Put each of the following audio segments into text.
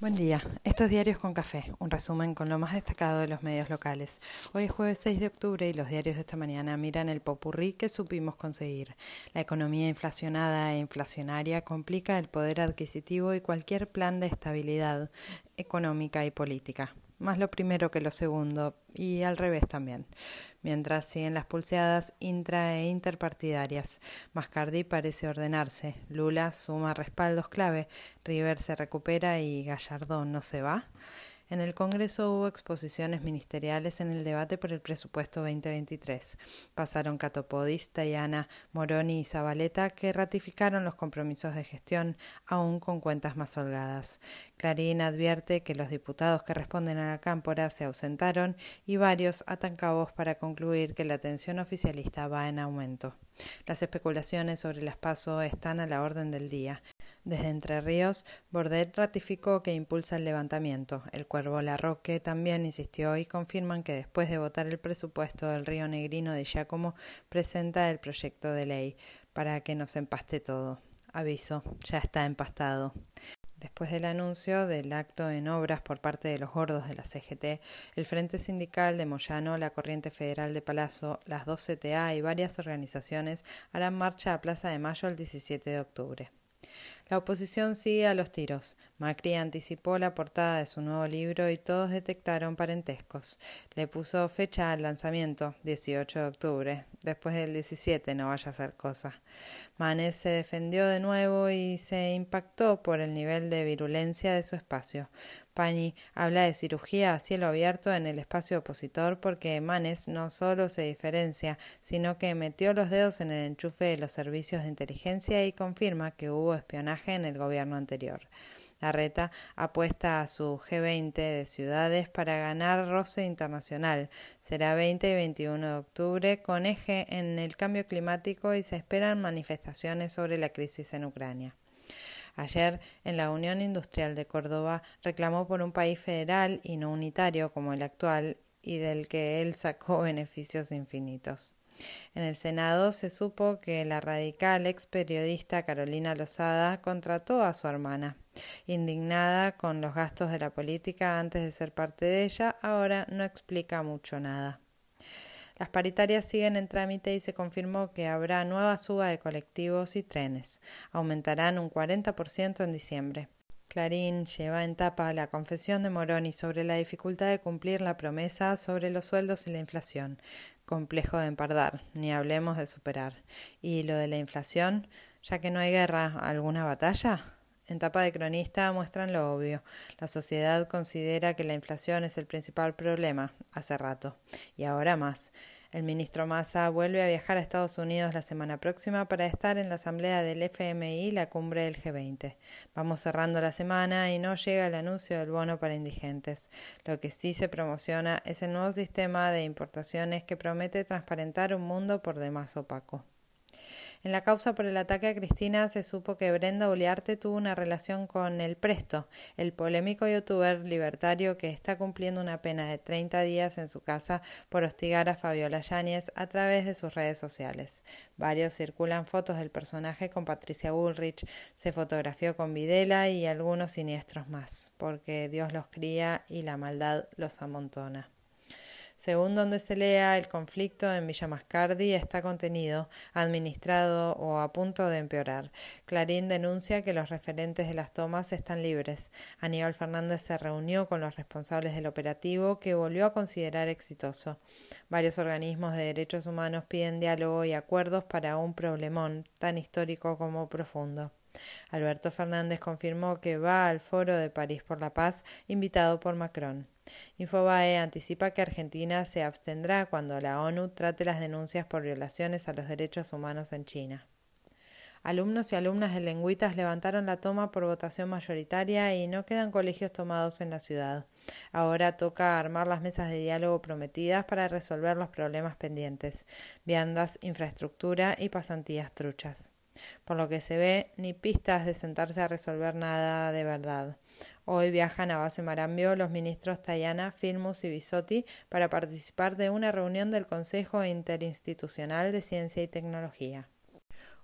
Buen día. Estos diarios con café, un resumen con lo más destacado de los medios locales. Hoy es jueves 6 de octubre y los diarios de esta mañana miran el popurrí que supimos conseguir. La economía inflacionada e inflacionaria complica el poder adquisitivo y cualquier plan de estabilidad económica y política más lo primero que lo segundo, y al revés también. Mientras siguen las pulseadas intra e interpartidarias, Mascardi parece ordenarse, Lula suma respaldos clave, River se recupera y Gallardón no se va. En el Congreso hubo exposiciones ministeriales en el debate por el presupuesto 2023. Pasaron Catopodis, Tayana, Moroni y Zabaleta, que ratificaron los compromisos de gestión, aún con cuentas más holgadas. Clarín advierte que los diputados que responden a la cámpora se ausentaron y varios atan cabos para concluir que la atención oficialista va en aumento. Las especulaciones sobre las PASO están a la orden del día. Desde Entre Ríos, Bordet ratificó que impulsa el levantamiento. El Cuervo Larroque también insistió y confirman que después de votar el presupuesto del Río Negrino de Giacomo, presenta el proyecto de ley para que nos empaste todo. Aviso, ya está empastado. Después del anuncio del acto en obras por parte de los gordos de la CGT, el Frente Sindical de Moyano, la Corriente Federal de Palazzo, las dos CTA y varias organizaciones harán marcha a Plaza de Mayo el 17 de octubre. La oposición sigue a los tiros. Macri anticipó la portada de su nuevo libro y todos detectaron parentescos. Le puso fecha al lanzamiento, 18 de octubre. Después del 17 no vaya a ser cosa. Manes se defendió de nuevo y se impactó por el nivel de virulencia de su espacio. Pani habla de cirugía a cielo abierto en el espacio opositor porque Manes no solo se diferencia, sino que metió los dedos en el enchufe de los servicios de inteligencia y confirma que hubo espionaje en el gobierno anterior. Larreta apuesta a su G20 de ciudades para ganar roce internacional. Será 20 y 21 de octubre con eje en el cambio climático y se esperan manifestaciones sobre la crisis en Ucrania. Ayer, en la Unión Industrial de Córdoba, reclamó por un país federal y no unitario como el actual y del que él sacó beneficios infinitos. En el Senado se supo que la radical ex periodista Carolina Lozada contrató a su hermana. Indignada con los gastos de la política antes de ser parte de ella, ahora no explica mucho nada. Las paritarias siguen en trámite y se confirmó que habrá nueva suba de colectivos y trenes. Aumentarán un 40% en diciembre. Clarín lleva en tapa la confesión de Moroni sobre la dificultad de cumplir la promesa sobre los sueldos y la inflación. Complejo de empardar, ni hablemos de superar. ¿Y lo de la inflación? Ya que no hay guerra, ¿alguna batalla? En tapa de cronista muestran lo obvio. La sociedad considera que la inflación es el principal problema, hace rato, y ahora más. El ministro Massa vuelve a viajar a Estados Unidos la semana próxima para estar en la asamblea del FMI la cumbre del G20. Vamos cerrando la semana y no llega el anuncio del bono para indigentes. Lo que sí se promociona es el nuevo sistema de importaciones que promete transparentar un mundo por demás opaco. En la causa por el ataque a Cristina se supo que Brenda Uliarte tuvo una relación con El Presto, el polémico youtuber libertario que está cumpliendo una pena de 30 días en su casa por hostigar a Fabiola Yáñez a través de sus redes sociales. Varios circulan fotos del personaje con Patricia Bullrich, se fotografió con Videla y algunos siniestros más, porque Dios los cría y la maldad los amontona. Según donde se lea, el conflicto en Villa Mascardi está contenido, administrado o a punto de empeorar. Clarín denuncia que los referentes de las tomas están libres. Aníbal Fernández se reunió con los responsables del operativo que volvió a considerar exitoso. Varios organismos de derechos humanos piden diálogo y acuerdos para un problemón tan histórico como profundo. Alberto Fernández confirmó que va al Foro de París por la Paz, invitado por Macron. Infobae anticipa que Argentina se abstendrá cuando la ONU trate las denuncias por violaciones a los derechos humanos en China. Alumnos y alumnas de Lengüitas levantaron la toma por votación mayoritaria y no quedan colegios tomados en la ciudad. Ahora toca armar las mesas de diálogo prometidas para resolver los problemas pendientes, viandas, infraestructura y pasantías truchas. Por lo que se ve, ni pistas de sentarse a resolver nada de verdad. Hoy viajan a base Marambio los ministros Tayana, Filmus y Bisotti para participar de una reunión del Consejo Interinstitucional de Ciencia y Tecnología.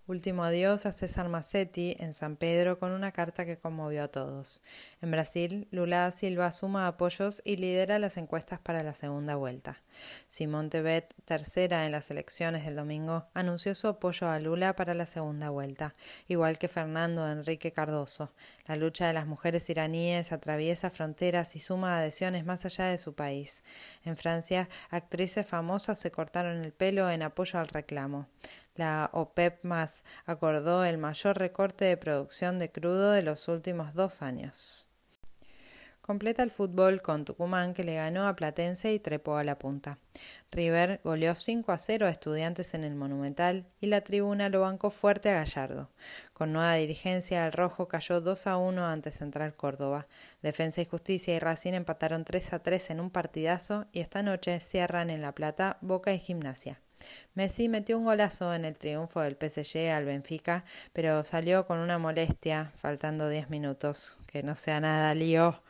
Último adiós a César Massetti en San Pedro con una carta que conmovió a todos. En Brasil, Lula Silva suma apoyos y lidera las encuestas para la segunda vuelta. Simón Tebet, tercera en las elecciones del domingo, anunció su apoyo a Lula para la segunda vuelta, igual que Fernando Enrique Cardoso. La lucha de las mujeres iraníes atraviesa fronteras y suma adhesiones más allá de su país. En Francia, actrices famosas se cortaron el pelo en apoyo al reclamo. La OPEP más acordó el mayor recorte de producción de crudo de los últimos dos años. Completa el fútbol con Tucumán que le ganó a Platense y trepó a la punta. River goleó 5 a 0 a estudiantes en el Monumental y la tribuna lo bancó fuerte a Gallardo. Con nueva dirigencia, el Rojo cayó 2 a 1 ante Central Córdoba. Defensa y Justicia y Racing empataron 3 a 3 en un partidazo y esta noche cierran en La Plata Boca y Gimnasia. Messi metió un golazo en el triunfo del PSG al Benfica, pero salió con una molestia, faltando 10 minutos. Que no sea nada lío.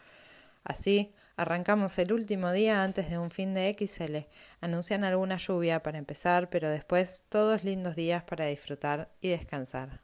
Así, arrancamos el último día antes de un fin de XL. Anuncian alguna lluvia para empezar, pero después todos lindos días para disfrutar y descansar.